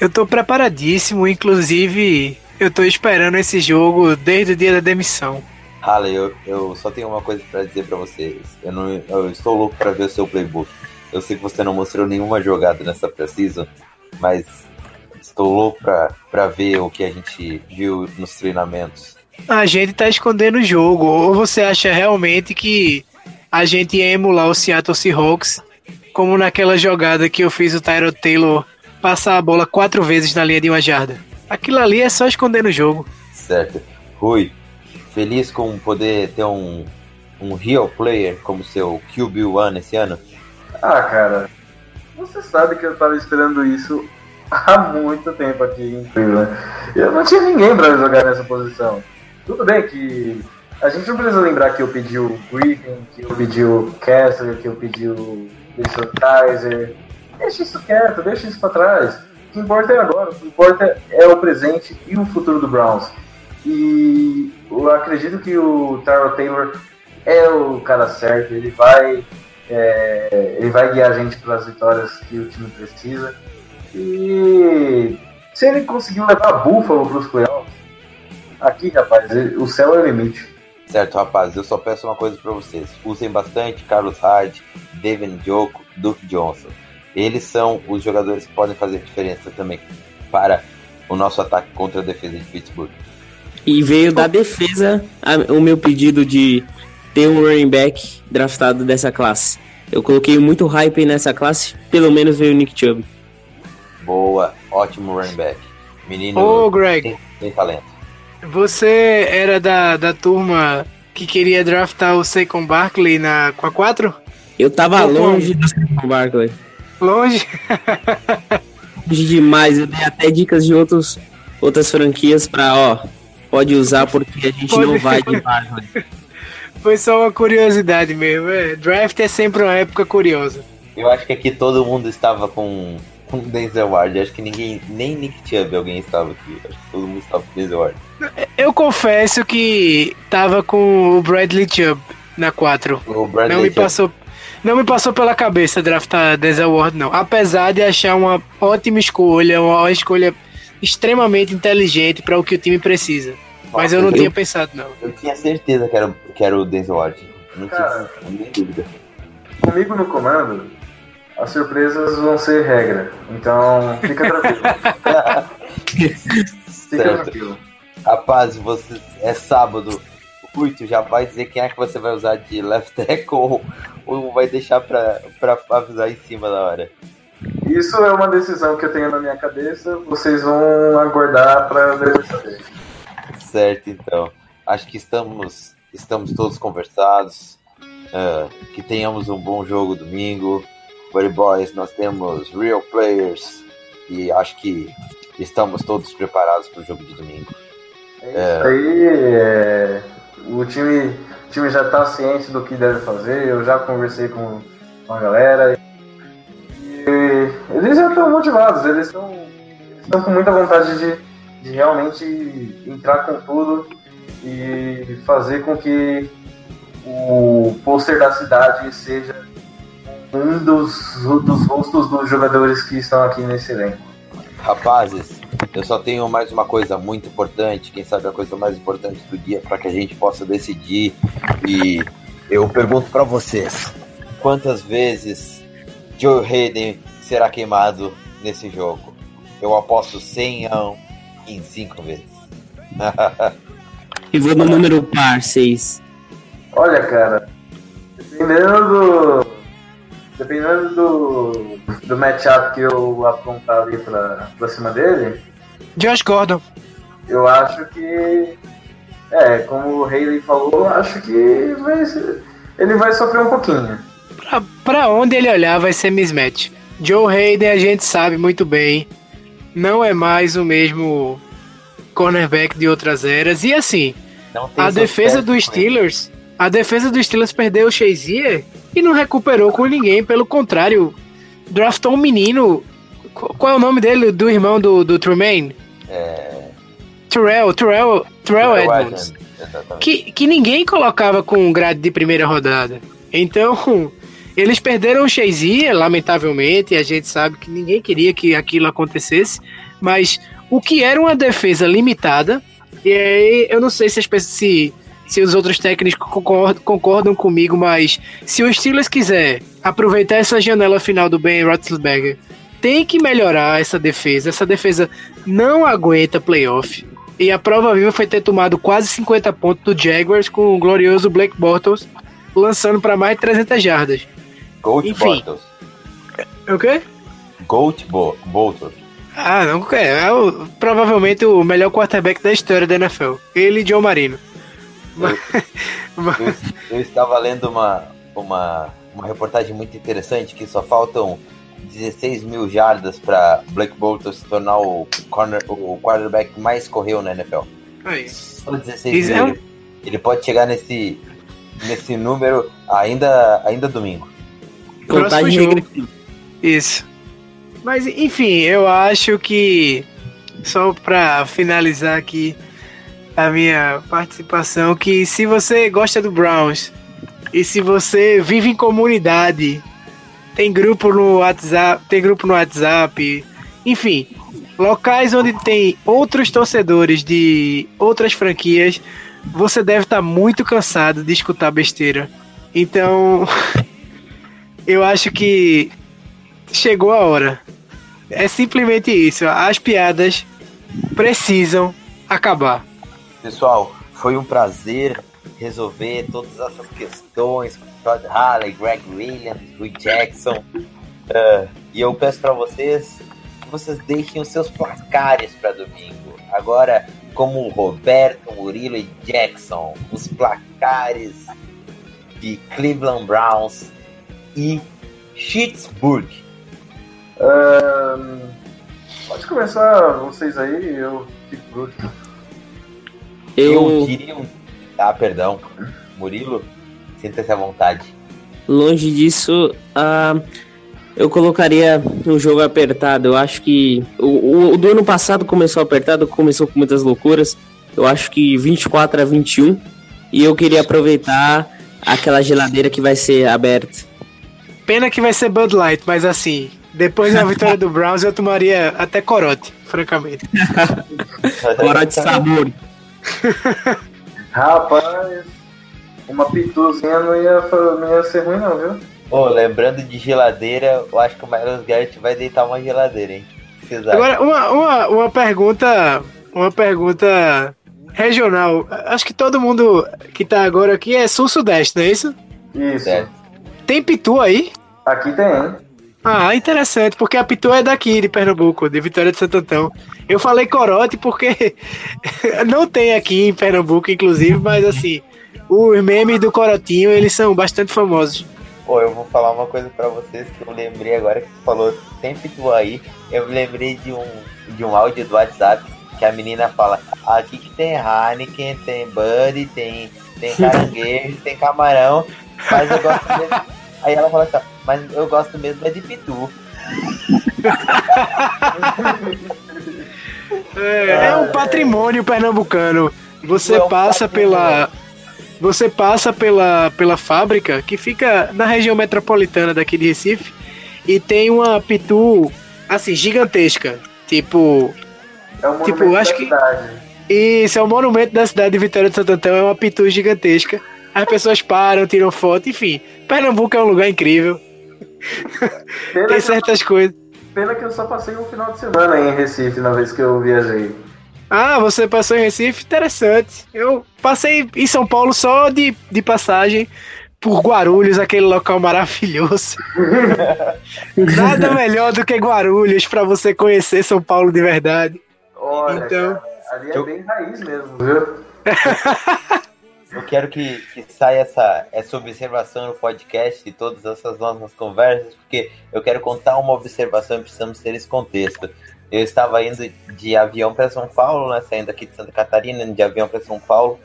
Eu estou preparadíssimo, inclusive eu estou esperando esse jogo desde o dia da demissão. Halley, eu, eu só tenho uma coisa para dizer para vocês. Eu, não, eu estou louco para ver o seu playbook. Eu sei que você não mostrou nenhuma jogada nessa precisão, mas estou louco para ver o que a gente viu nos treinamentos. A gente tá escondendo o jogo. Ou você acha realmente que a gente ia emular o Seattle Seahawks como naquela jogada que eu fiz o Tyrod Taylor passar a bola quatro vezes na linha de uma jarda? Aquilo ali é só esconder no jogo. Certo. Rui, feliz com poder ter um, um real player como seu QB1 esse ano? Ah, cara, você sabe que eu tava esperando isso há muito tempo aqui em Cleveland. Eu não tinha ninguém para jogar nessa posição. Tudo bem que a gente não precisa lembrar que eu pedi o Griffin, que eu pedi o Kessler, que eu pedi o Kaiser. Deixa isso quieto, deixa isso para trás. O que importa é agora, o que importa é o presente e o futuro do Browns. E eu acredito que o Tyrell Taylor é o cara certo, ele vai é, ele vai guiar a gente para as vitórias que o time precisa. E se ele conseguiu levar Buffalo para os playoffs, aqui, rapaz, o céu é o limite. Certo, rapaz, eu só peço uma coisa para vocês. Usem bastante Carlos Hyde, Devin Joko, Duke Johnson. Eles são os jogadores que podem fazer diferença também para o nosso ataque contra a defesa de Pittsburgh. E veio da defesa o meu pedido de ter um running back draftado dessa classe. Eu coloquei muito hype nessa classe, pelo menos veio o Nick Chubb. Boa, ótimo running back. Menino Ô, Greg, tem, tem talento. Você era da, da turma que queria draftar o Saquon Barkley na, com a 4? Eu tava Ou longe do Saquon Barkley. Longe? longe demais. Eu dei até dicas de outros, outras franquias pra, ó, pode usar porque a gente pode... não vai de Barkley. Foi só uma curiosidade mesmo. É. Draft é sempre uma época curiosa. Eu acho que aqui todo mundo estava com, com Denzel Ward. Acho que ninguém, nem Nick Chubb alguém estava aqui. Acho que todo mundo estava com Denzel Ward. Eu confesso que estava com o Bradley Chubb na 4. Não me passou não me passou pela cabeça draftar Denzel Ward, não. Apesar de achar uma ótima escolha, uma escolha extremamente inteligente para o que o time precisa. Mas eu não eu, tinha pensado, não. Eu tinha certeza que era, que era o Denzel Ward. Não Cara, tinha nem dúvida. Comigo no comando, as surpresas vão ser regra. Então, fica tranquilo. fica tranquilo. Rapaz, você é sábado. Ui, tu já vai dizer quem é que você vai usar de left tackle ou, ou vai deixar pra, pra avisar em cima da hora? Isso é uma decisão que eu tenho na minha cabeça. Vocês vão aguardar pra ver saber. Certo, então. Acho que estamos, estamos todos conversados. Uh, que tenhamos um bom jogo domingo. Buddy Boys, nós temos real players e acho que estamos todos preparados para o jogo de domingo. É isso aí, é... o, time, o time já está ciente do que deve fazer, eu já conversei com, com a galera. E eles já estão motivados, eles estão, estão com muita vontade de, de realmente entrar com tudo e fazer com que o pôster da cidade seja um dos, dos rostos dos jogadores que estão aqui nesse elenco. Rapazes, eu só tenho mais uma coisa muito importante, quem sabe a coisa mais importante do dia para que a gente possa decidir. E eu pergunto para vocês: quantas vezes Joe Hayden será queimado nesse jogo. Eu aposto 100 a 1 em 5 vezes. E vou no número par, 6. Olha, cara, dependendo do. Dependendo do, do matchup que eu apontar ali pra, pra cima dele, Josh Gordon. eu acho que. É, como o Haley falou, acho que vai ser- ele vai sofrer um pouquinho. Pra, pra onde ele olhar vai ser mismatch. Joe Hayden, a gente sabe muito bem, não é mais o mesmo cornerback de outras eras. E assim, Não tem a defesa dos. Steelers, a defesa dos Steelers perdeu o Shazier e não recuperou com ninguém. Pelo contrário, draftou um menino. Qu- Qual é o nome dele, do irmão do, do Truman? É, Terrell, Terrell, Terrell Edmonds. Que, que ninguém colocava com grade de primeira rodada. Então, eles perderam o Shazier, lamentavelmente, e a gente sabe que ninguém queria que aquilo acontecesse, mas o que era uma defesa limitada, e aí eu não sei se, as pessoas, se, se os outros técnicos concordam, concordam comigo, mas se o Steelers quiser aproveitar essa janela final do Ben Roethlisberger, tem que melhorar essa defesa. Essa defesa não aguenta playoff. E a prova viva foi ter tomado quase 50 pontos do Jaguars com o glorioso Blake Bortles lançando para mais de 300 jardas. Gold Enfim. Bottles. O quê? Gold Bo Bottles. Ah, não é. é o- provavelmente o melhor quarterback da história da NFL. Ele e Joe Marino. Mas- mas- Eu, eu estava lendo uma, uma, uma reportagem muito interessante que só faltam 16 mil jardas para Blake Bortles se tornar o, corner, o quarterback que mais correu na NFL. aí. Só 16 Isso é mil. um- Ele, ele pode chegar nesse, nesse número ainda, ainda domingo. Contagem regressiva. Isso. Mas enfim, eu acho que só pra finalizar aqui a minha participação, que se você gosta do Browns e se você vive em comunidade, tem grupo no WhatsApp, tem grupo no WhatsApp, enfim, locais onde tem outros torcedores de outras franquias, você deve estar muito cansado de escutar besteira. Então, eu acho que chegou a hora. É simplesmente isso. As piadas precisam acabar. Pessoal, foi um prazer resolver todas essas questões com Todd Halley, Greg Williams, Will Jackson. Ah, e eu peço para vocês que vocês deixem os seus placares para domingo. Agora, como Roberto, Murilo e Jackson, os placares de Cleveland Browns e Pittsburgh. Ahn, pode começar vocês aí, eu fico último. Eu, Eu, diria um... Ah, perdão. Murilo, sinta-se à vontade. longe disso, ah, eu colocaria um jogo apertado. Eu acho que o, o- o do ano passado começou apertado, começou com muitas loucuras. Eu acho que 24 a 21. E eu queria aproveitar aquela geladeira que vai ser aberta. Pena que vai ser Bud Light, mas assim, depois da vitória do Browns eu tomaria até corote, francamente. Hora de sabor. Rapaz, uma pituzinha não ia, não ia ser ruim não, viu? Ô, lembrando de geladeira, eu acho que o Miles Garrett vai deitar uma geladeira, hein? Agora, uma, uma, uma pergunta. Uma pergunta regional. Acho que todo mundo que tá agora aqui é sul-sudeste, não é isso? Isso. Certo. Tem pitu aí? Aqui tem, hein? Ah, interessante, porque a Pitu é daqui, de Pernambuco, de Vitória de Santo Antão. Eu falei corote porque não tem aqui em Pernambuco, inclusive, mas assim, os memes do corotinho, eles são bastante famosos. Pô, eu vou falar uma coisa pra vocês que eu lembrei agora que tu falou sempre tu aí. Eu me lembrei de um, de um áudio do WhatsApp que a menina fala: aqui que tem Heineken, tem Buddy, tem, tem caranguejo, tem camarão, mas eu gosto mesmo. Aí ela fala assim: mas eu gosto mesmo é de pitu. É, é um patrimônio pernambucano. Você É um passa pela. Você passa pela, pela fábrica que fica na região metropolitana daqui de Recife e tem uma pitu assim gigantesca. Tipo, É um Tipo, acho que-. Isso, é o monumento da cidade de Vitória de Santo Antão, é uma pitu gigantesca. As pessoas param, tiram foto, enfim. Pernambuco é um lugar incrível. Tem certas coisas. pena que eu só passei um final de semana em Recife na vez que eu viajei. Ah, você passou em Recife? Interessante. Eu passei em São Paulo só de, de passagem por Guarulhos, aquele local maravilhoso. Nada melhor do que Guarulhos para você conhecer São Paulo de verdade. Olha, Então- cara, ali é Eu- bem raiz mesmo, viu? Eu quero que, que saia essa, essa observação no podcast e todas essas nossas conversas, porque eu quero contar uma observação e precisamos ter esse contexto. Eu estava indo de avião para São Paulo, né, saindo aqui de Santa Catarina, de avião para São Paulo,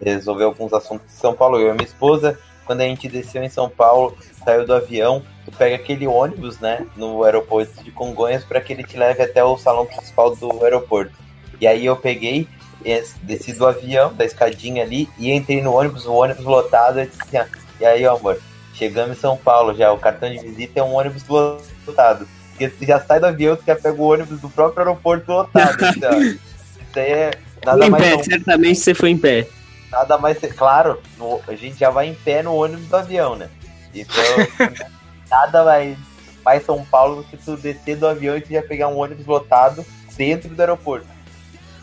resolver alguns assuntos de São Paulo, eu e minha esposa. Quando a gente desceu em São Paulo, saiu do avião, tu pega aquele ônibus, né, no aeroporto de Congonhas para que ele te leve até o salão principal do aeroporto. E aí eu peguei, desci do avião, da escadinha ali, e entrei no ônibus, o ônibus lotado, eu disse assim, ó, e aí, ó, amor, chegamos em São Paulo já, o cartão de visita é um ônibus lotado. Porque tu já sai do avião, tu já pega o ônibus do próprio aeroporto lotado. ó. Isso aí é nada em mais, pé, não- certamente você foi em pé. nada mais, claro, no- a gente já vai em pé no ônibus do avião, né? Então, nada mais, mais São Paulo do que tu descer do avião e tu já pegar um ônibus lotado dentro do aeroporto.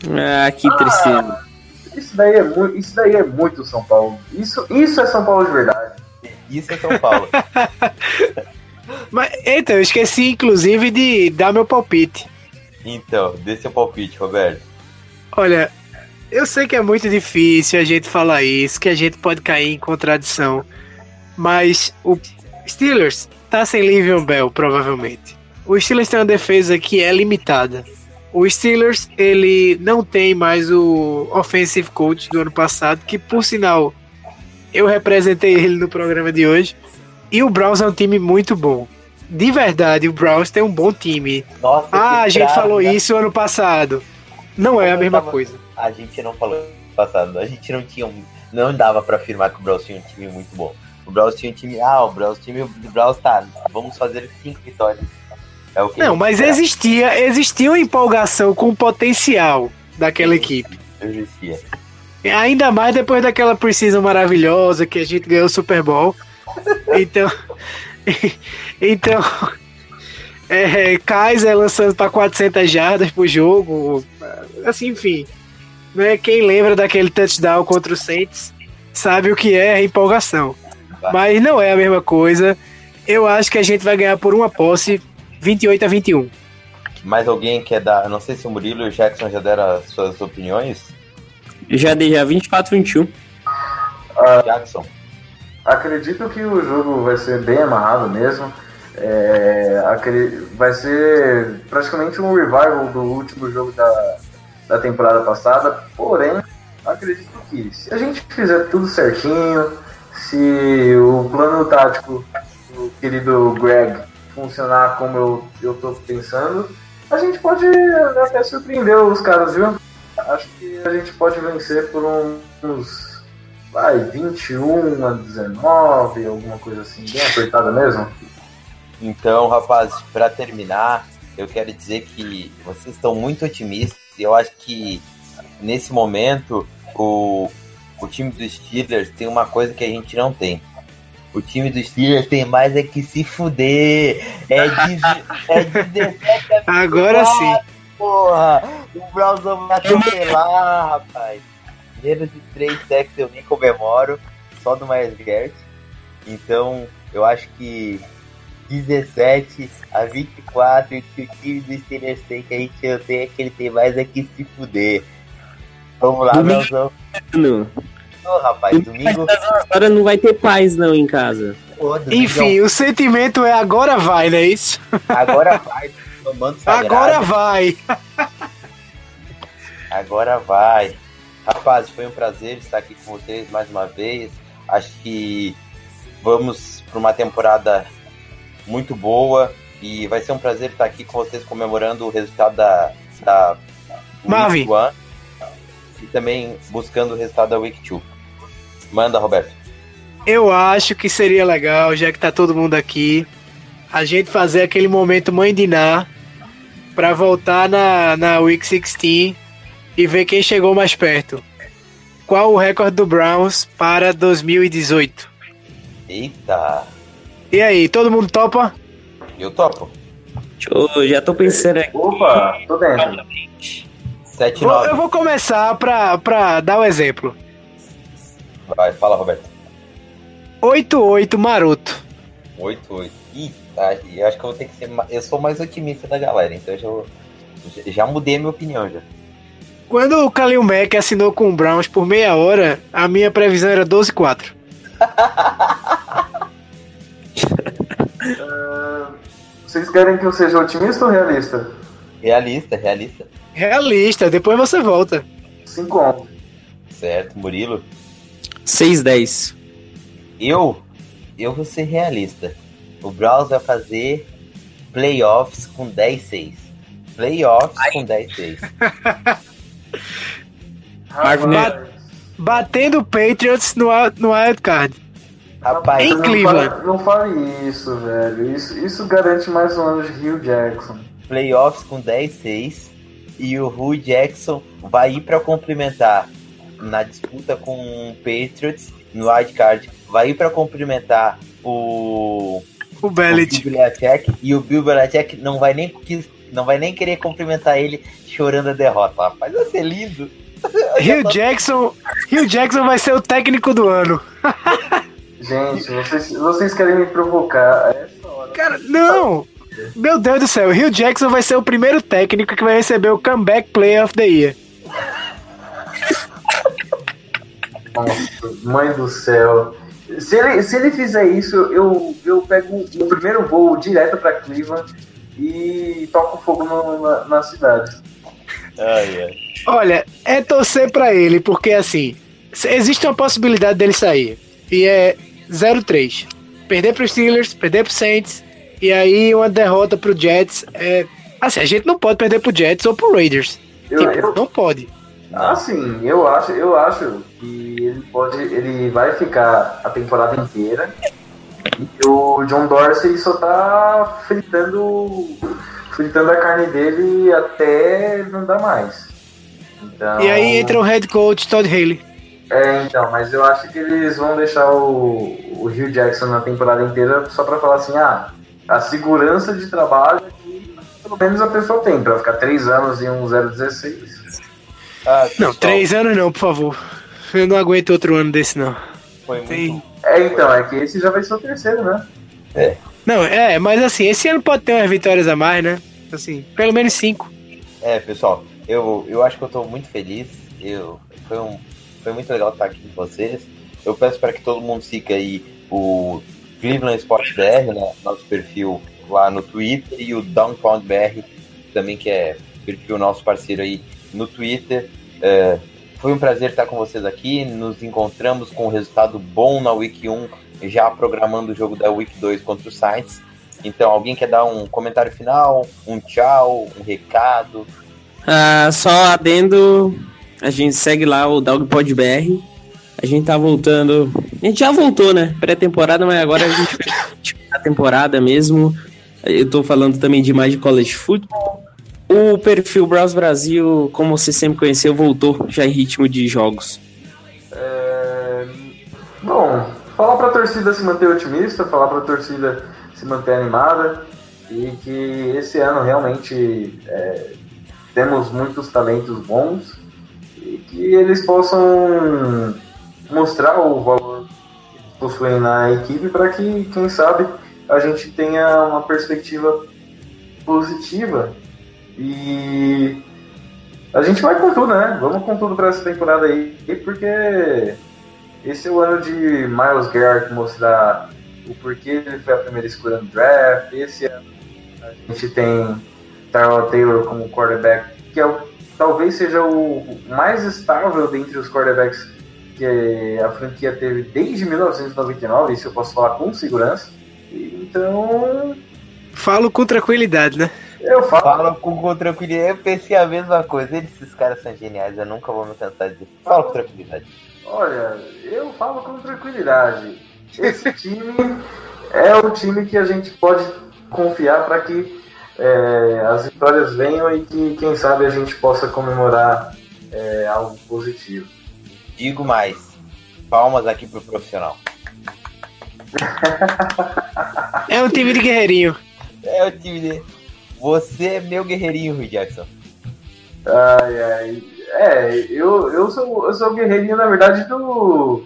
Ah, que tristeza. Isso daí é muito, isso daí é muito São Paulo. Isso, isso é São Paulo de verdade. Isso é São Paulo. Mas, então, eu esqueci inclusive de dar meu palpite. Então, dê seu palpite, Roberto. Olha, eu sei que é muito difícil a gente falar isso, que a gente pode cair em contradição, mas o Steelers tá sem Livion Bell, provavelmente. O Steelers tem uma defesa que é limitada. O Steelers, ele não tem mais o offensive coach do ano passado, que por sinal eu representei ele no programa de hoje. E o Browns é um time muito bom. De verdade, o Browns tem um bom time. Nossa, Ah, a gente frase, falou né? isso ano passado. Não é a mesma tava- coisa. A gente não falou passado. A gente não tinha um. Não dava pra afirmar que o Browns tinha um time muito bom. O Browns tinha um time. Ah, o Browns, time do Browns tá. Vamos fazer cinco vitórias. É o que Não, mas existia, existia uma empolgação com o potencial daquela equipe. Existia. Ainda mais depois daquela precisão maravilhosa que a gente ganhou o Super Bowl. Então, então é, Kaiser lançando para 400 jardas por jogo, assim, enfim. Né, quem lembra daquele touchdown contra o Saints sabe o que é empolgação. Mas não é a mesma coisa. Eu acho que a gente vai ganhar por uma posse 28 a 21. Mais alguém quer dar. Não sei se o Murilo e o Jackson já deram as suas opiniões. Já dei já 24, 21. Jackson. Acredito que o jogo vai ser bem amarrado mesmo. É, vai ser praticamente um revival do último jogo da, da temporada passada. Porém, acredito que se a gente fizer tudo certinho, se o plano tático do querido Greg funcionar como eu, eu tô pensando, a gente pode até surpreender os caras, viu? Acho que a gente pode vencer por uns vai, 21 a 19, alguma coisa assim, bem apertada mesmo. Então, rapaz, para terminar, eu quero dizer que vocês estão muito otimistas e eu acho que nesse momento o, o time dos Steelers tem uma coisa que a gente não tem. O time dos Steelers tem mais é que se fuder. É, de, é 17 a Agora sim. Porra! O Browns vai atropelar, rapaz. Menos de 3 sacks eu nem comemoro, só do Myers Garrett. Então, eu acho que 17 a 24, que o time do Steelers tem, que a gente não tem, é que ele tem mais é que se fuder. Vamos lá. Brownsão. Ô, rapaz, domingo. Agora não vai ter paz não em casa. Pô, domingo Enfim, o sentimento é agora vai, não é isso? Agora vai, tomando sagrado. Agora vai. Agora vai. Rapaz, foi um prazer estar aqui com vocês mais uma vez. Acho que vamos para uma temporada muito boa e vai ser um prazer estar aqui com vocês comemorando o resultado da, da Marvin. Week One e também buscando o resultado da Week 2. Manda, Roberto. Eu acho que seria legal, já que tá todo mundo aqui, a gente fazer aquele momento mãe de Ná pra voltar na, na Week 16 e ver quem chegou mais perto. Qual o recorde do Browns para 2018? Eita! E aí, todo mundo topa? Eu topo. Eu já tô pensando aqui. Opa, tô dentro. 7 Vou- 9. eu vou começar pra, pra dar o exemplo. Vai, fala, Roberto. 8-8 maroto. 8 8. Ih, tá, eu acho que eu vou ter que ser. Eu sou mais otimista da galera, então eu já, já- mudei a minha opinião já. Quando o Kalil Mack assinou com o Browns por meia hora, a minha previsão era 12-4. Ah, vocês querem que eu seja otimista ou realista? Realista, realista. Realista, depois você volta. 5 11 Certo, Murilo. 6-10. Eu, eu vou ser realista. O Browns vai fazer playoffs com 10-6. Playoffs com 10-6. Marvin Rapaz, Batendo o Patriots no, no Wild Card. Rapaz, Em não Cleveland. fale- Não fale isso, velho. Isso, isso garante mais um ano de Rio Jackson. playoffs com 10-6 e o Hugh Jackson vai ir para complementar na disputa com o Patriots no wild card, vai ir para complementar o, O o Bellet. Bill Belichick e o Bill Belichick não vai nem quis- não vai nem querer cumprimentar ele chorando a derrota. Rapaz, vai ser lindo. Hugh Jackson, Hugh Jackson vai ser o técnico do ano. Gente, vocês, vocês querem me provocar essa hora. Cara, não! Meu Deus do céu, Hugh Jackson vai ser o primeiro técnico que vai receber o Comeback Player of the Year. Mãe do céu. Se ele, se ele fizer isso, eu, eu pego o primeiro voo direto pra Cleveland e toco fogo no- na, na cidade. Ai, ai. Olha, é torcer pra ele, porque assim, se- existe uma possibilidade dele sair. E é 0-3. Perder pro Steelers, perder pro Saints, e aí uma derrota pro Jets. É, assim, a gente não pode perder pro Jets ou pro Raiders. Eu, Tipo, eu, não pode. assim, eu acho, eu acho que ele pode. Ele vai ficar a temporada inteira. E o John Dorsey só tá fritando. fritando a carne dele até não dar mais. Então, E aí entra o head coach Todd Haley. É, então, mas eu acho que eles vão deixar o, o Hugh Jackson na temporada inteira só pra falar assim, ah, a segurança de trabalho que pelo menos a pessoa tem, pra ficar três anos em um 016. Ah, Não, três anos não, por favor. Eu não aguento outro ano desse, não. Foi muito Tem- É, então, é que esse já vai ser o terceiro, né? Não, é, mas assim, esse ano pode ter umas vitórias a mais, né? Assim, pelo menos cinco. É, pessoal, eu, eu acho que eu tô muito feliz. Eu, foi, um, foi muito legal estar aqui com vocês. Eu peço para que todo mundo siga aí o Cleveland Sport BR, né, nosso perfil lá no Twitter, e o Downpound BR, também que é perfil nosso parceiro aí no Twitter. É, foi um prazer estar com vocês aqui. Nos encontramos com um resultado bom na Week 1, já programando o jogo da Week 2 contra o Saints. Então, alguém quer dar um comentário final, um tchau, um recado? Ah, só adendo, a gente segue lá o DogPodBR. A gente tá voltando. A gente já voltou, né? Pré-temporada, mas agora a gente fez a temporada mesmo. Eu tô falando também de mais de college football. O perfil Browse Brasil, como você sempre conheceu, voltou já em ritmo de jogos. É, Bom, falar pra torcida se manter otimista, falar pra torcida se manter animada e que esse ano realmente é, temos muitos talentos bons e que eles possam mostrar o valor que possuem na equipe para que, quem sabe, a gente tenha uma perspectiva positiva e a gente vai com tudo, né? Vamos com tudo para essa temporada aí, porque esse é o ano de Miles Garrett mostrar o porquê ele foi a primeira escolha no draft. Esse ano a gente tem Tyrell Taylor como quarterback, que é o, talvez seja o mais estável dentre os quarterbacks que a franquia teve desde 1999, isso eu posso falar com segurança. Então, Falo com tranquilidade, né? Eu falo. Com, com tranquilidade. Eu pensei a mesma coisa. Eles, esses caras são geniais, eu nunca vou me cansar disso. Fala com tranquilidade. Olha, eu falo com tranquilidade. Esse time é o time que a gente pode confiar para que é, as vitórias venham e que, quem sabe, a gente possa comemorar é, algo positivo. Digo mais. Palmas aqui pro profissional. É um time de guerreirinho. É o time de. Você é meu guerreirinho, Rui Jackson. Ai, ai. É, eu, eu, sou, eu sou o guerreirinho, na verdade, do.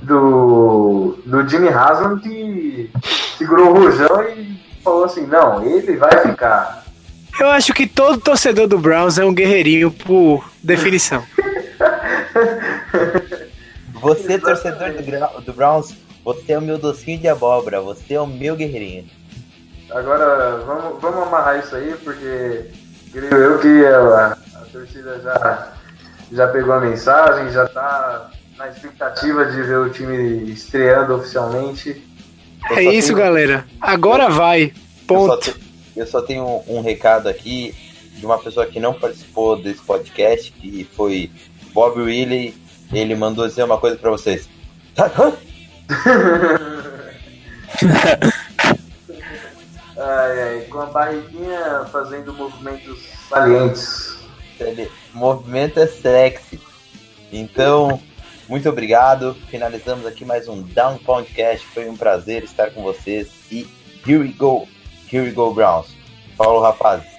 Do. Do Jimmy Haslam que segurou o rojão e falou assim: não, ele vai ficar. Eu acho que todo torcedor do Browns é um guerreirinho por definição. Você, torcedor do, do Browns, você é o meu docinho de abóbora, você é o meu guerreirinho. Agora, vamos, vamos amarrar isso aí, porque creio eu que a, a torcida já, já pegou a mensagem, já tá na expectativa de ver o time estreando oficialmente. Eu É isso, tenho- galera. Agora vai. Eu só, Ponto. te- eu só tenho um, um recado aqui de uma pessoa que não participou desse podcast, que foi Bob Willey. Ele mandou dizer uma coisa pra vocês. Ai, ai, com a barriguinha fazendo movimentos salientes. Movimento é sexy. Então, muito obrigado. Finalizamos aqui mais um Down Podcast. Foi um prazer estar com vocês. E here we go. Here we go, Browns. Paulo, rapazes.